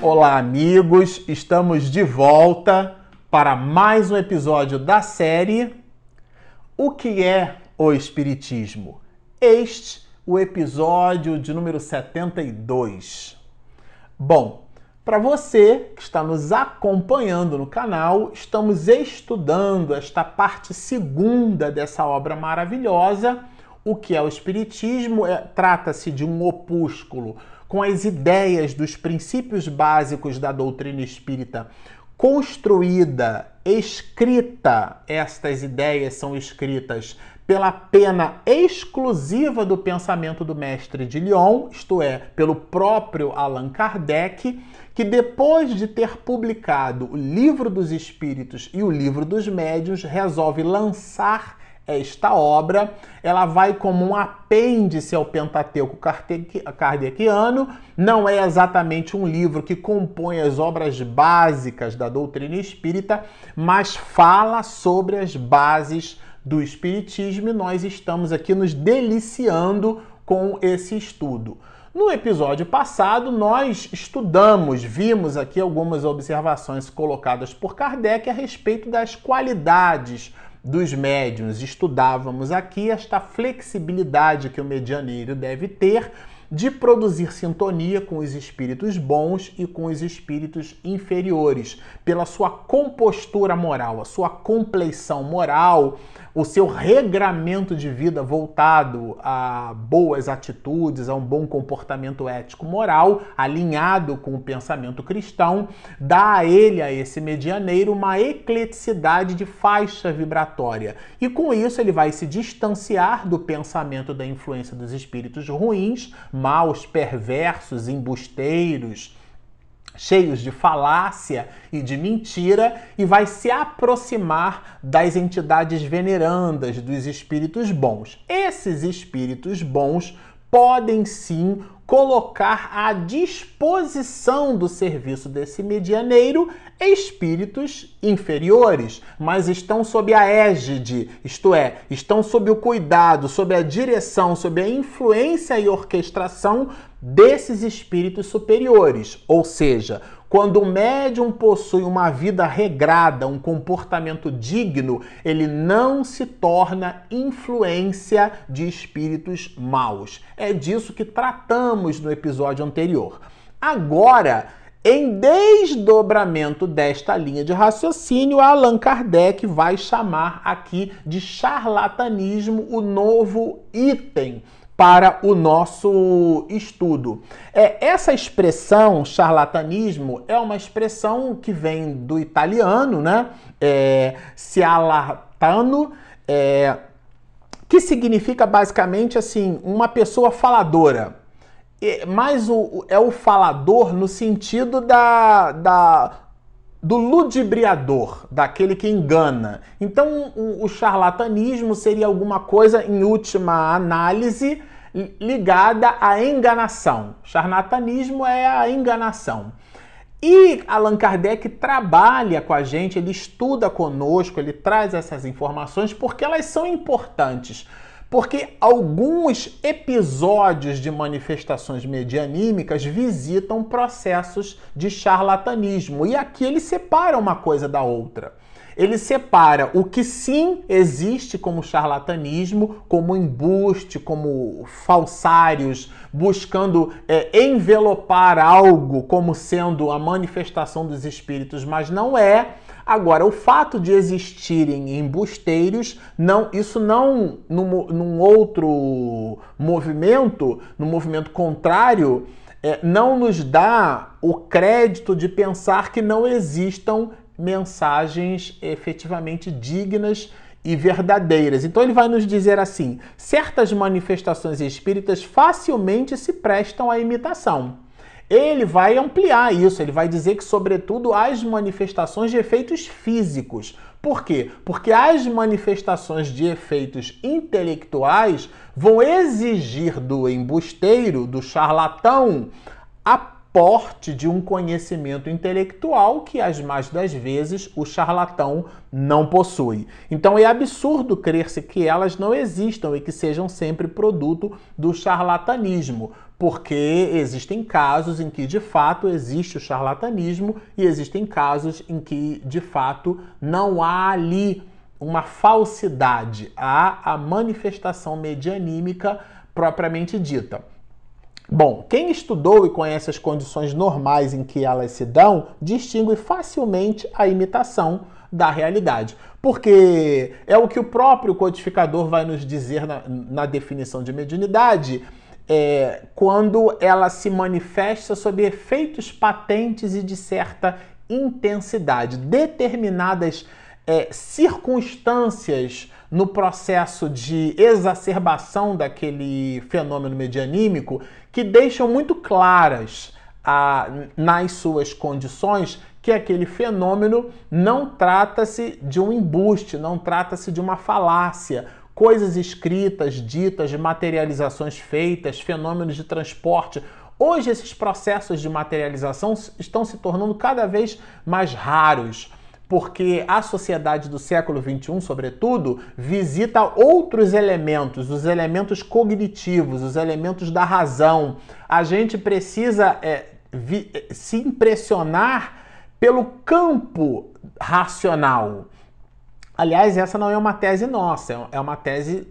Olá, amigos! Estamos de volta para mais um episódio da série O que é o Espiritismo? Este o episódio de número 72. Bom, para você que está nos acompanhando no canal, estamos estudando esta parte segunda dessa obra maravilhosa. O que é o Espiritismo? É, Trata-se de um opúsculo com as ideias dos princípios básicos da doutrina espírita construída, escrita, estas ideias são escritas pela pena exclusiva do pensamento do mestre de Lyon, isto é, pelo próprio Allan Kardec, que depois de ter publicado o Livro dos Espíritos e o Livro dos Médiuns, resolve lançar esta obra, ela vai como um apêndice ao Pentateuco kardeciano, não é exatamente um livro que compõe as obras básicas da doutrina espírita, mas fala sobre as bases do espiritismo e nós estamos aqui nos deliciando com esse estudo. No episódio passado, nós estudamos, vimos aqui algumas observações colocadas por Kardec a respeito das qualidades dos médiuns, estudávamos aqui esta flexibilidade que o medianeiro deve ter de produzir sintonia com os espíritos bons e com os espíritos inferiores, pela sua compostura moral, a sua compleição moral, o seu regramento de vida voltado a boas atitudes, a um bom comportamento ético-moral, alinhado com o pensamento cristão, dá a ele, a esse medianeiro, uma ecleticidade de faixa vibratória. E com isso ele vai se distanciar do pensamento da influência dos espíritos ruins, maus, perversos, embusteiros, cheios de falácia e de mentira, e vai se aproximar das entidades venerandas, dos espíritos bons. Esses espíritos bons podem sim colocar à disposição do serviço desse medianeiro espíritos inferiores, mas estão sob a égide, isto é, estão sob o cuidado, sob a direção, sob a influência e orquestração desses espíritos superiores. Ou seja, quando o médium possui uma vida regrada, um comportamento digno, ele não se torna influência de espíritos maus. É disso que tratamos no episódio anterior. Agora, em desdobramento desta linha de raciocínio, Allan Kardec vai chamar aqui de charlatanismo o novo item para o nosso estudo. É, essa expressão charlatanismo é uma expressão que vem do italiano, né? É, cialatano, é, que significa basicamente assim uma pessoa faladora. Mas o, é o falador no sentido da, da do ludibriador, daquele que engana. Então, o, o, charlatanismo seria alguma coisa, em última análise, ligada à enganação. Charlatanismo é a enganação. E Allan Kardec trabalha com a gente, ele estuda conosco, ele traz essas informações porque elas são importantes porque alguns episódios de manifestações medianímicas visitam processos de charlatanismo. E aqui ele separa uma coisa da outra. Ele separa o que sim existe como charlatanismo, como embuste, como falsários, buscando é, envelopar algo como sendo a manifestação dos espíritos, mas não é Agora, o fato de existirem embusteiros, não, isso não, num, num outro movimento, no movimento contrário, é, não nos dá o crédito de pensar que não existam mensagens efetivamente dignas e verdadeiras. Então ele vai nos dizer assim: certas manifestações espíritas facilmente se prestam à imitação ele vai ampliar isso, ele vai dizer que, sobretudo, as manifestações de efeitos físicos. Por quê? Porque as manifestações de efeitos intelectuais vão exigir do embusteiro, do charlatão, a porte de um conhecimento intelectual que, as mais das vezes, o charlatão não possui. Então é absurdo crer-se que elas não existam e que sejam sempre produto do charlatanismo, porque existem casos em que de fato existe o charlatanismo e existem casos em que de fato não há ali uma falsidade, há a manifestação medianímica propriamente dita. Bom, quem estudou e conhece as condições normais em que elas se dão, distingue facilmente a imitação da realidade. Porque é o que o próprio codificador vai nos dizer na, na definição de mediunidade, é, quando ela se manifesta sob efeitos patentes e de certa intensidade. Determinadas é, circunstâncias no processo de exacerbação daquele fenômeno medianímico que deixam muito claras a, nas suas condições que aquele fenômeno não trata-se de um embuste, não trata-se de uma falácia. Coisas escritas, ditas, materializações feitas, fenômenos de transporte. Hoje, esses processos de materialização estão se tornando cada vez mais raros porque a sociedade do século XXI, sobretudo, visita outros elementos, os elementos cognitivos, os elementos da razão. A gente precisa é, vi, se impressionar pelo campo racional. Aliás, essa não é uma tese nossa, é uma tese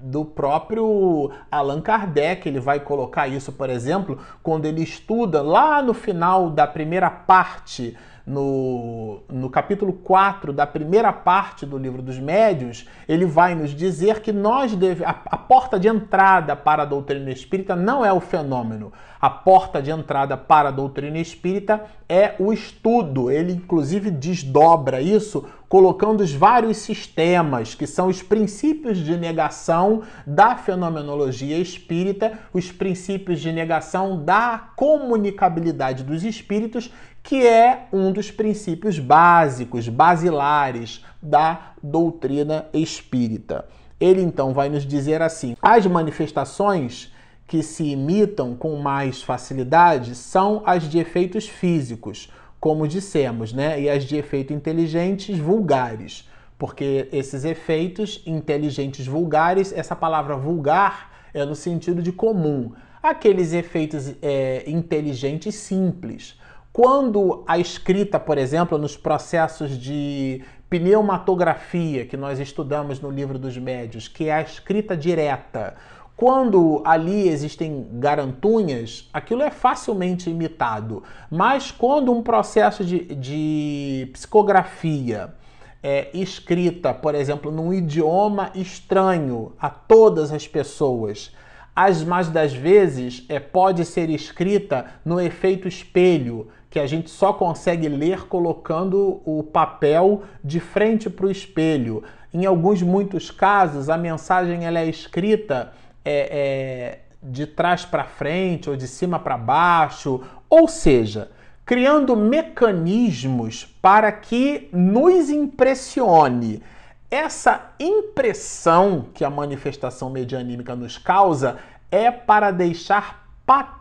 do próprio Allan Kardec. Ele vai colocar isso, por exemplo, quando ele estuda lá no final da primeira parte no, no capítulo 4 da primeira parte do livro dos médios, ele vai nos dizer que nós deve, a, a porta de entrada para a doutrina espírita não é o fenômeno. A porta de entrada para a doutrina espírita é o estudo. Ele, inclusive, desdobra isso colocando os vários sistemas, que são os princípios de negação da fenomenologia espírita, os princípios de negação da comunicabilidade dos espíritos que é um dos princípios básicos, basilares da doutrina espírita. Ele então vai nos dizer assim: as manifestações que se imitam com mais facilidade são as de efeitos físicos, como dissemos, né? E as de efeito inteligentes vulgares. Porque esses efeitos inteligentes vulgares, essa palavra vulgar é no sentido de comum. Aqueles efeitos é, inteligentes simples quando a escrita, por exemplo, nos processos de pneumatografia que nós estudamos no livro dos médios, que é a escrita direta, quando ali existem garantunhas, aquilo é facilmente imitado. Mas quando um processo de, de psicografia é escrita, por exemplo, num idioma estranho a todas as pessoas, as mais das vezes é, pode ser escrita no efeito espelho, que a gente só consegue ler colocando o papel de frente para o espelho. Em alguns muitos casos, a mensagem ela é escrita é, é, de trás para frente ou de cima para baixo, ou seja, criando mecanismos para que nos impressione. Essa impressão que a manifestação medianímica nos causa é para deixar patente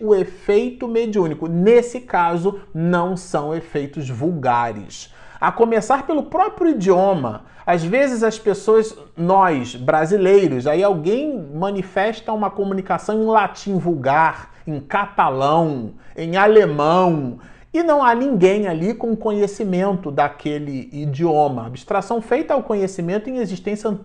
o efeito mediúnico. Nesse caso, não são efeitos vulgares. A começar pelo próprio idioma. Às vezes as pessoas, nós brasileiros, aí alguém manifesta uma comunicação em latim vulgar, em catalão, em alemão, e não há ninguém ali com conhecimento daquele idioma. Abstração feita ao conhecimento em existência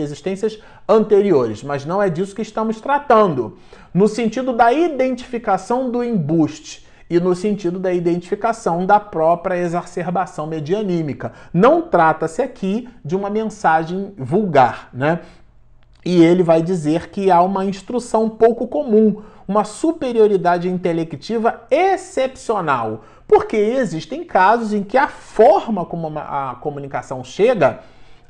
existências anteriores, mas não é disso que estamos tratando. No sentido da identificação do embuste e no sentido da identificação da própria exacerbação medianímica. Não trata-se aqui de uma mensagem vulgar, né? E ele vai dizer que há uma instrução pouco comum, uma superioridade intelectiva excepcional, porque existem casos em que a forma como a comunicação chega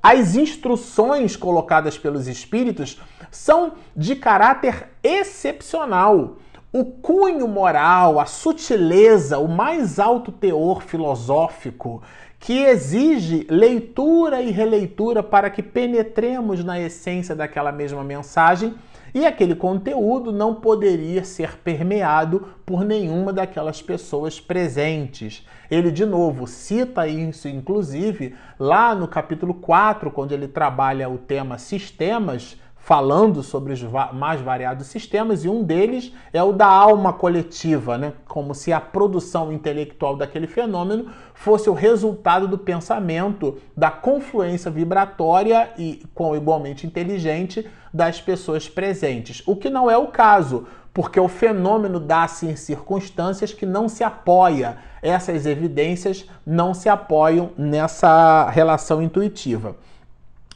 as instruções colocadas pelos espíritos são de caráter excepcional. O cunho moral, a sutileza, o mais alto teor filosófico, que exige leitura e releitura para que penetremos na essência daquela mesma mensagem, E aquele conteúdo não poderia ser permeado por nenhuma daquelas pessoas presentes. Ele, de novo, cita isso, inclusive, lá no capítulo 4, quando ele trabalha o tema sistemas, falando sobre os mais variados sistemas, e um deles é o da alma coletiva, né? como se a produção intelectual daquele fenômeno fosse o resultado do pensamento, da confluência vibratória e com igualmente inteligente das pessoas presentes. O que não é o caso, porque o fenômeno dá-se em circunstâncias que não se apoia, essas evidências não se apoiam nessa relação intuitiva.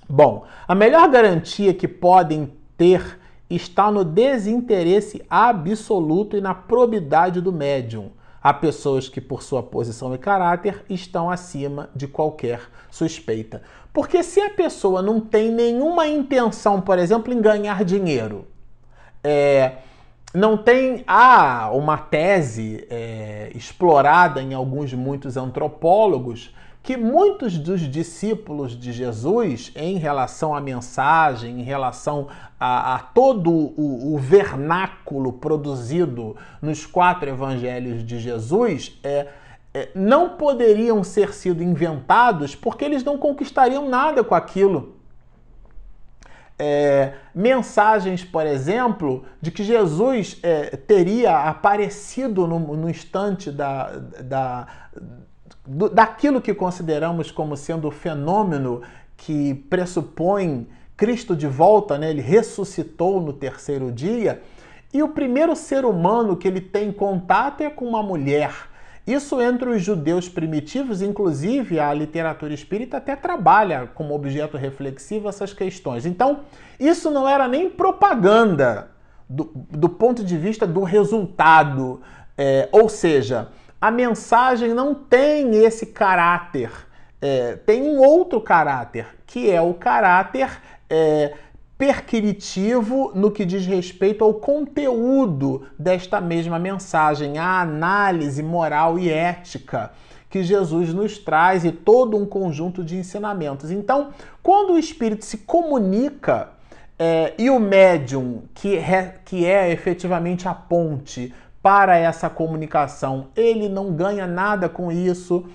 Bom, a melhor garantia que podem ter está no desinteresse absoluto e na probidade do médium. Há pessoas que, por sua posição e caráter, estão acima de qualquer suspeita. Porque se a pessoa não tem nenhuma intenção, por exemplo, em ganhar dinheiro, é, não tem há uma tese é, explorada em alguns muitos antropólogos que muitos dos discípulos de Jesus, em relação à mensagem, em relação a, a todo o, o, vernáculo produzido nos quatro evangelhos de Jesus, é, é, não poderiam ser sido inventados porque eles não conquistariam nada com aquilo. É, mensagens, por exemplo, de que Jesus é, teria aparecido no, no instante da, da do, daquilo que consideramos como sendo o fenômeno que pressupõe Cristo de volta, né? ele ressuscitou no terceiro dia, e o primeiro ser humano que ele tem contato é com uma mulher. Isso entre os judeus primitivos, inclusive a literatura espírita até trabalha como objeto reflexivo essas questões. Então, isso não era nem propaganda do, do ponto de vista do resultado. É, ou seja, a mensagem não tem esse caráter, é, tem um outro caráter, que é o caráter é, perquiritivo no que diz respeito ao conteúdo desta mesma mensagem, a análise moral e ética que Jesus nos traz e todo um conjunto de ensinamentos. Então, quando o Espírito se comunica é, e o médium, que que é efetivamente a ponte para essa comunicação. Ele não ganha nada com isso,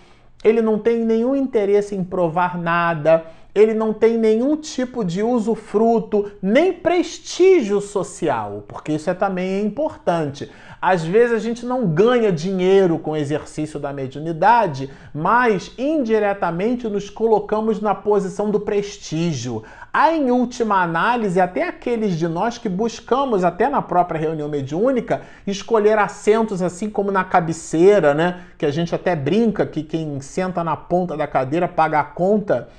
ele não tem nenhum interesse em provar nada, ele não tem nenhum tipo de usufruto, nem prestígio social, porque isso é também importante. Às vezes a gente não ganha dinheiro com o exercício da mediunidade, mas indiretamente nos colocamos na posição do prestígio. Há, em última análise, até aqueles de nós que buscamos, até na própria reunião mediúnica, escolher assentos assim como na cabeceira, né? Que a gente até brinca que quem senta na ponta da cadeira paga a conta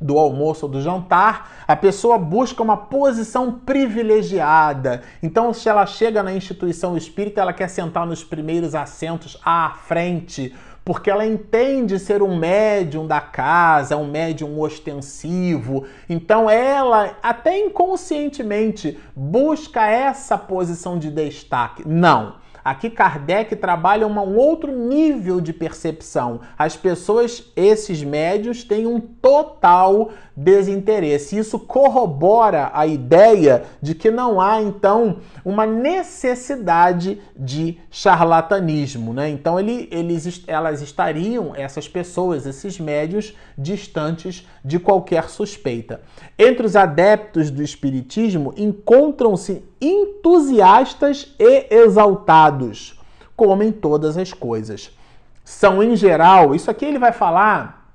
do almoço ou do jantar, a pessoa busca uma posição privilegiada. Então, se ela chega na instituição espírita, ela quer sentar nos primeiros assentos à frente, porque ela entende ser um médium da casa, um médium ostensivo. Então ela, até inconscientemente, busca essa posição de destaque. Não. Aqui Kardec trabalha um outro nível de percepção. As pessoas, esses médios, têm um total desinteresse. Isso corrobora a ideia de que não há, então, uma necessidade de charlatanismo. Né? Então, ele, eles, elas estariam, essas pessoas, esses médios, distantes de qualquer suspeita. Entre os adeptos do Espiritismo encontram-se entusiastas e exaltados, como em todas as coisas. São, em geral, isso aqui ele vai falar,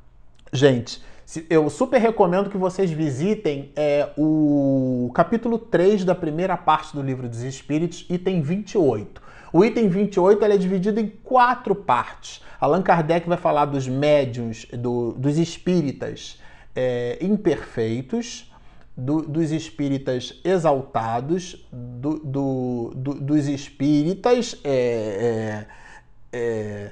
gente. Eu super recomendo que vocês visitem é, o capítulo 3 da primeira parte do livro dos Espíritos, item 28. O item 28 é dividido em quatro partes. Allan Kardec vai falar dos médiums, do, dos espíritas é, imperfeitos, do, dos espíritas exaltados, do, do, dos espíritas é, é, é,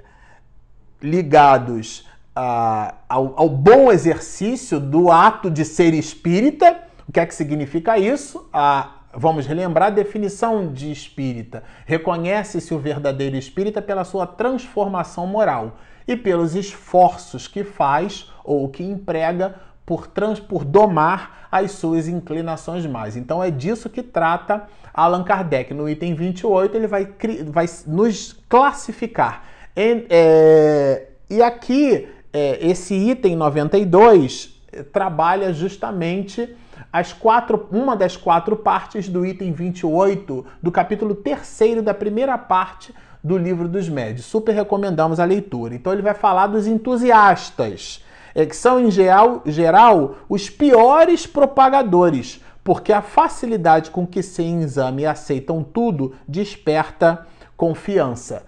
ligados a, ao, ao, bom exercício do ato de ser espírita. O que é que significa isso? A, vamos relembrar a definição de espírita. Reconhece-se o verdadeiro espírita pela sua transformação moral e pelos esforços que faz ou que emprega por, trans, por domar as suas inclinações mais. Então é disso que trata Allan Kardec. No item 28, ele vai, vai nos classificar. E, é, e aqui, é, esse item 92 é, trabalha justamente as quatro, uma das quatro partes do item 28 do capítulo 3 da primeira parte do livro dos médios. Super recomendamos a leitura. Então ele vai falar dos entusiastas, é, que são em geral, geral os piores propagadores, porque a facilidade com que sem exame aceitam tudo desperta confiança.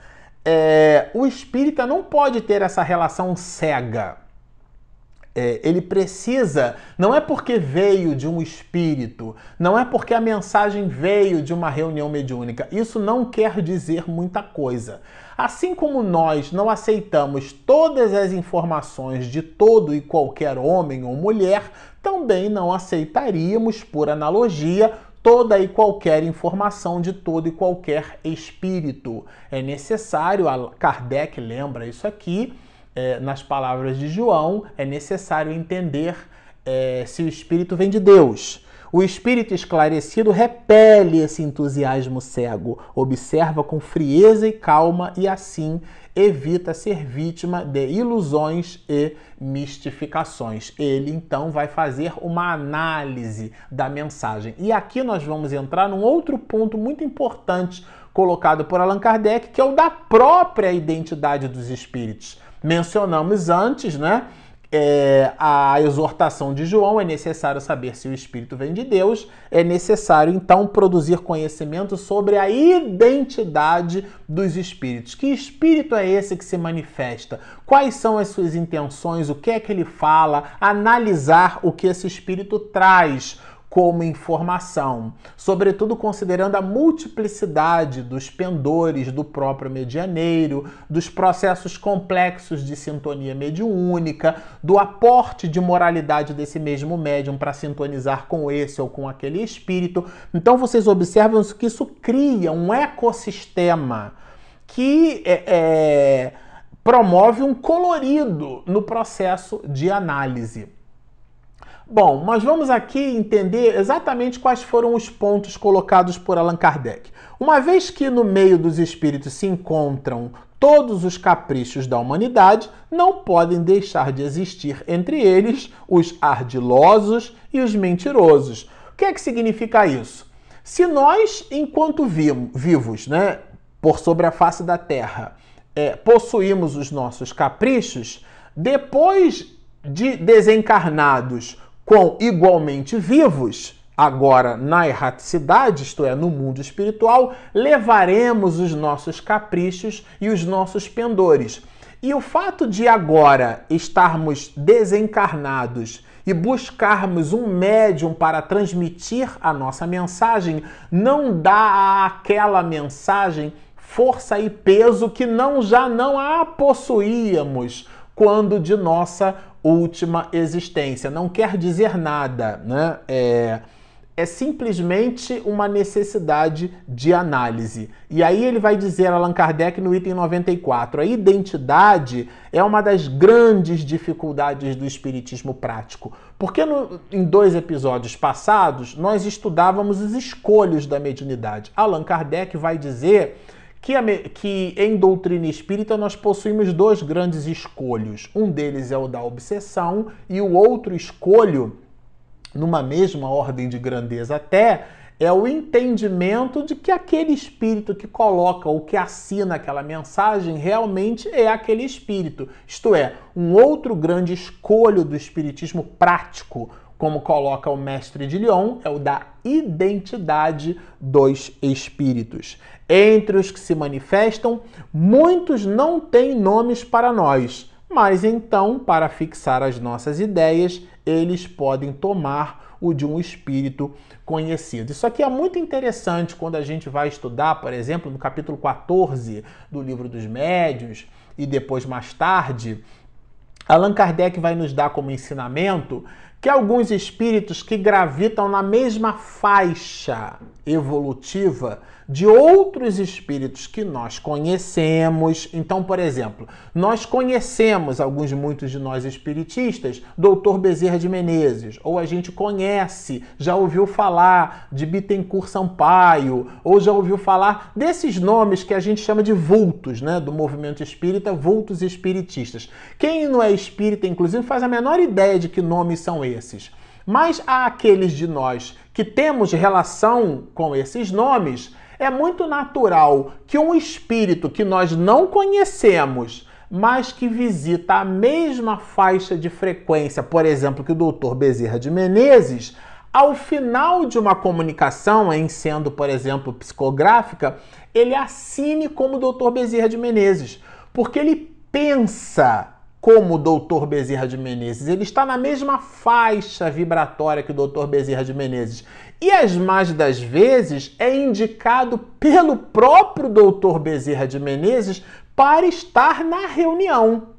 É, o espírita não pode ter essa relação cega é, ele precisa, não é porque veio de um espírito, não é porque a mensagem veio de uma reunião mediúnica. Isso não quer dizer muita coisa. Assim como nós não aceitamos todas as informações de todo e qualquer homem ou mulher, também não aceitaríamos, por analogia, toda e qualquer informação de todo e qualquer espírito. É necessário, Kardec lembra isso aqui, é, nas palavras de João, é necessário entender é, se o Espírito vem de Deus. O espírito esclarecido repele esse entusiasmo cego, observa com frieza e calma e assim evita ser vítima de ilusões e mistificações. Ele então vai fazer uma análise da mensagem. E aqui nós vamos entrar num outro ponto muito importante colocado por Allan Kardec, que é o da própria identidade dos espíritos. Mencionamos antes, né? É, a exortação de João é necessário saber se o Espírito vem de Deus, é necessário então produzir conhecimento sobre a identidade dos Espíritos. Que Espírito é esse que se manifesta? Quais são as suas intenções? O que é que ele fala? Analisar o que esse Espírito traz como informação, sobretudo considerando a multiplicidade dos pendores do próprio medianeiro, dos processos complexos de sintonia mediúnica, do aporte de moralidade desse mesmo médium para sintonizar com esse ou com aquele espírito. Então vocês observam que isso cria um ecossistema que é, é, promove um colorido no processo de análise. Bom, mas vamos aqui entender exatamente quais foram os pontos colocados por Allan Kardec. Uma vez que no meio dos espíritos se encontram todos os caprichos da humanidade, não podem deixar de existir entre eles os ardilosos e os mentirosos. O que é que significa isso? Se nós, enquanto vivos, né, por sobre a face da Terra, é, possuímos os nossos caprichos, depois de desencarnados, com igualmente vivos, agora na erraticidade, isto é, no mundo espiritual, levaremos os nossos caprichos e os nossos pendores. E o fato de agora estarmos desencarnados e buscarmos um médium para transmitir a nossa mensagem não dá àquela mensagem força e peso que não já não a possuíamos quando de nossa última existência. Não quer dizer nada, né? É, é simplesmente uma necessidade de análise. E aí ele vai dizer, Allan Kardec, no item 94, a identidade é uma das grandes dificuldades do espiritismo prático. Porque no, em dois episódios passados nós estudávamos os escolhos da mediunidade. Allan Kardec vai dizer que, que em doutrina espírita nós possuímos dois grandes escolhos. Um deles é o da obsessão e o outro escolho, numa mesma ordem de grandeza até, é o entendimento de que aquele espírito que coloca ou que assina aquela mensagem realmente é aquele espírito. Isto é, um outro grande escolho do espiritismo prático, como coloca o mestre de Lyon, é o da identidade dos espíritos. Entre os que se manifestam, muitos não têm nomes para nós, mas então, para fixar as nossas ideias, eles podem tomar o de um espírito conhecido. Isso aqui é muito interessante quando a gente vai estudar, por exemplo, no capítulo 14 do Livro dos Médiuns e depois mais tarde, Allan Kardec vai nos dar como ensinamento que alguns espíritos que gravitam na mesma faixa evolutiva de outros espíritos que nós conhecemos. Então, por exemplo, nós conhecemos alguns muitos de nós espiritistas, Dr. Bezerra de Menezes, ou a gente conhece, já ouviu falar de Bittencourt Sampaio, ou já ouviu falar desses nomes que a gente chama de vultos, né, do movimento espírita, vultos espiritistas. Quem não é espírita, inclusive, faz a menor ideia de que nomes são esses. Mas há aqueles de nós que temos relação com esses nomes, é muito natural que um espírito que nós não conhecemos, mas que visita a mesma faixa de frequência, por exemplo, que o doutor Bezerra de Menezes, ao final de uma comunicação, em sendo, por exemplo, psicográfica, ele assine como doutor Bezerra de Menezes, porque ele pensa como o doutor Bezerra de Menezes. Ele está na mesma faixa vibratória que o doutor Bezerra de Menezes. E as mais das vezes é indicado pelo próprio doutor Bezerra de Menezes para estar na reunião.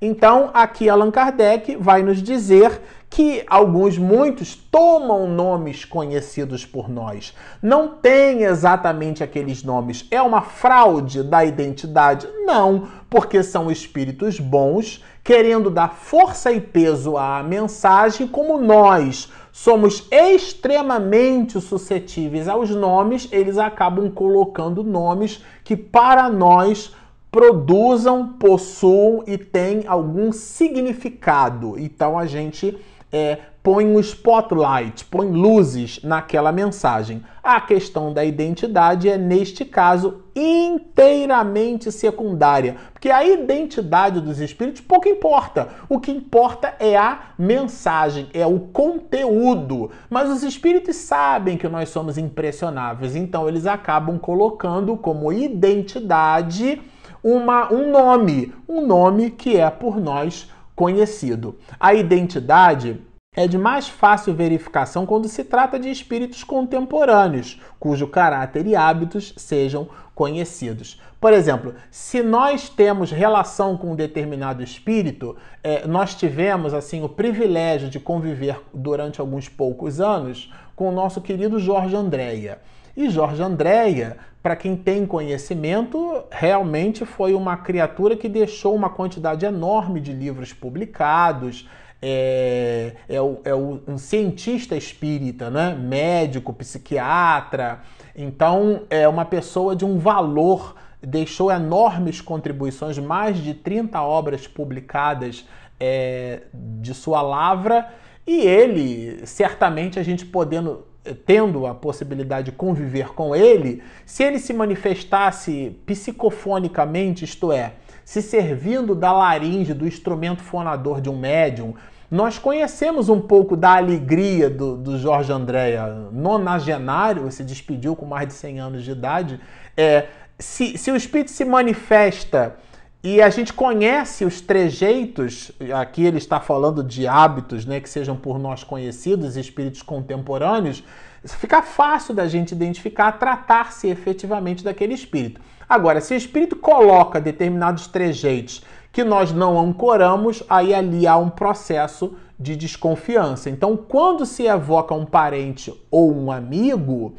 Então, aqui Allan Kardec vai nos dizer que alguns, muitos, tomam nomes conhecidos por nós. Não tem exatamente aqueles nomes. É uma fraude da identidade? Não, porque são espíritos bons, querendo dar força e peso à mensagem, como nós somos extremamente suscetíveis aos nomes, eles acabam colocando nomes que para nós produzam, possuam e têm algum significado. Então a gente é, põe um spotlight, põe luzes naquela mensagem. A questão da identidade é, neste caso, inteiramente secundária, porque a identidade dos espíritos pouco importa. O que importa é a mensagem, é o conteúdo. Mas os espíritos sabem que nós somos impressionáveis, então eles acabam colocando como identidade uma, um nome, um nome que é por nós conhecido. A identidade é de mais fácil verificação quando se trata de espíritos contemporâneos, cujo caráter e hábitos sejam conhecidos. Por exemplo, se nós temos relação com um determinado espírito, é, nós tivemos assim o privilégio de conviver durante alguns poucos anos com o nosso querido Jorge Andréia. E Jorge Andréia para quem tem conhecimento, realmente foi uma criatura que deixou uma quantidade enorme de livros publicados. É, é, é um cientista espírita, né? médico, psiquiatra. Então, é uma pessoa de um valor, deixou enormes contribuições, mais de 30 obras publicadas é, de sua lavra. E ele, certamente, a gente podendo tendo a possibilidade de conviver com ele, se ele se manifestasse psicofonicamente, isto é, se servindo da laringe, do instrumento fonador de um médium, nós conhecemos um pouco da alegria do, do Jorge Andréa, nonagenário, se despediu com mais de 100 anos de idade. É, se, se o espírito se manifesta e a gente conhece os trejeitos, aqui ele está falando de hábitos, né, que sejam por nós conhecidos, espíritos contemporâneos, fica fácil da gente identificar, tratar-se efetivamente daquele espírito. Agora, se o espírito coloca determinados trejeitos que nós não ancoramos, aí ali há um processo de desconfiança. Então, quando se evoca um parente ou um amigo,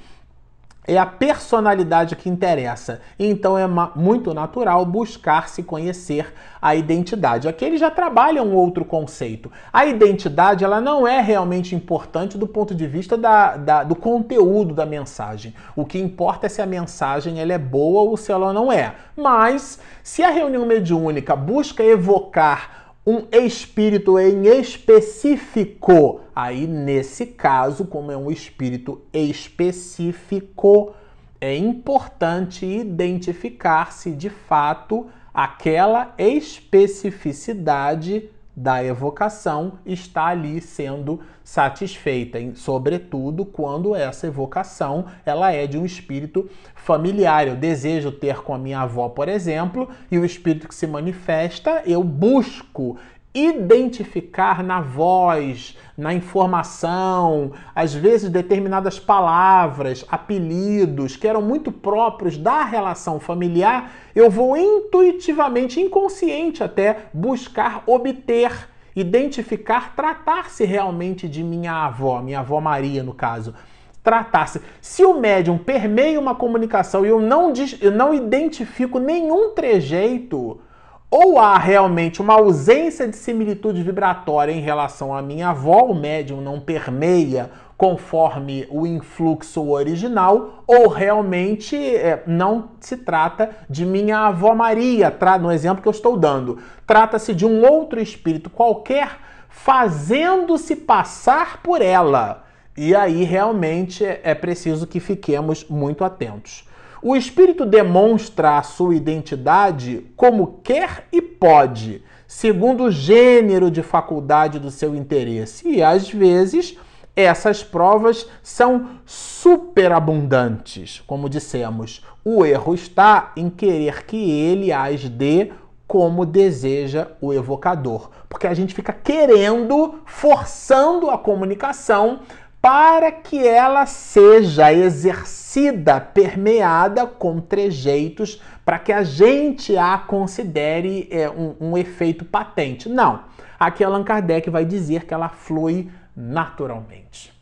é a personalidade que interessa. Então é muito natural buscar se conhecer a identidade. Aqui ele já trabalha um outro conceito. A identidade ela não é realmente importante do ponto de vista da, da, do conteúdo da mensagem. O que importa é se a mensagem ela é boa ou se ela não é. Mas se a reunião mediúnica busca evocar um espírito em específico. Aí, nesse caso, como é um espírito específico, é importante identificar se de fato aquela especificidade da evocação está ali sendo satisfeita, sobretudo quando essa evocação ela é de um espírito familiar. Eu desejo ter com a minha avó, por exemplo, e o espírito que se manifesta, eu busco identificar na voz, na informação, às vezes determinadas palavras, apelidos que eram muito próprios da relação familiar, eu vou intuitivamente, inconsciente até, buscar obter identificar, tratar-se realmente de minha avó, minha avó Maria, no caso. Tratar-se. Se o médium permeia uma comunicação e eu não, eu não identifico nenhum trejeito, ou há realmente uma ausência de similitude vibratória em relação à minha avó, o médium não permeia conforme o influxo original, ou realmente é, não se trata de minha avó Maria, no exemplo que eu estou dando. Trata-se de um outro espírito qualquer fazendo-se passar por ela. E aí realmente é preciso que fiquemos muito atentos. O espírito demonstra a sua identidade como quer e pode, segundo o gênero de faculdade do seu interesse, e às vezes essas provas são superabundantes. Como dissemos, o erro está em querer que ele as dê como deseja o evocador, porque a gente fica querendo, forçando a comunicação para que ela seja exercida, permeada com trejeitos, para que a gente a considere é, um, um efeito patente. Não. Aqui Allan Kardec vai dizer que ela flui naturalmente.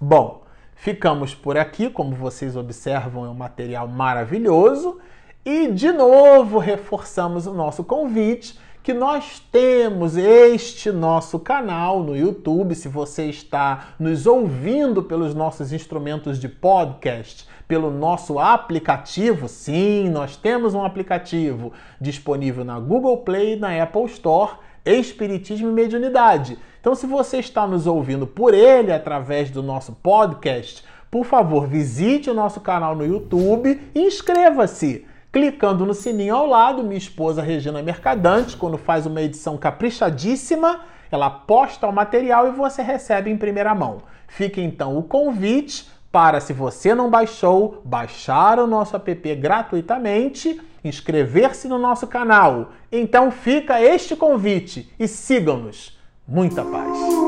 Bom, ficamos por aqui, como vocês observam, é um material maravilhoso. E de novo reforçamos o nosso convite que nós temos este nosso canal no YouTube. Se você está nos ouvindo pelos nossos instrumentos de podcast, pelo nosso aplicativo, sim, nós temos um aplicativo disponível na Google Play e na Apple Store Espiritismo e Mediunidade. Então, se você está nos ouvindo por ele através do nosso podcast, por favor, visite o nosso canal no YouTube e inscreva-se. Clicando no sininho ao lado, minha esposa Regina Mercadante, quando faz uma edição caprichadíssima, ela posta o material e você recebe em primeira mão. Fica então o convite para, se você não baixou, baixar o nosso app gratuitamente inscrever-se no nosso canal. Então fica este convite e sigam-nos. Muita paz!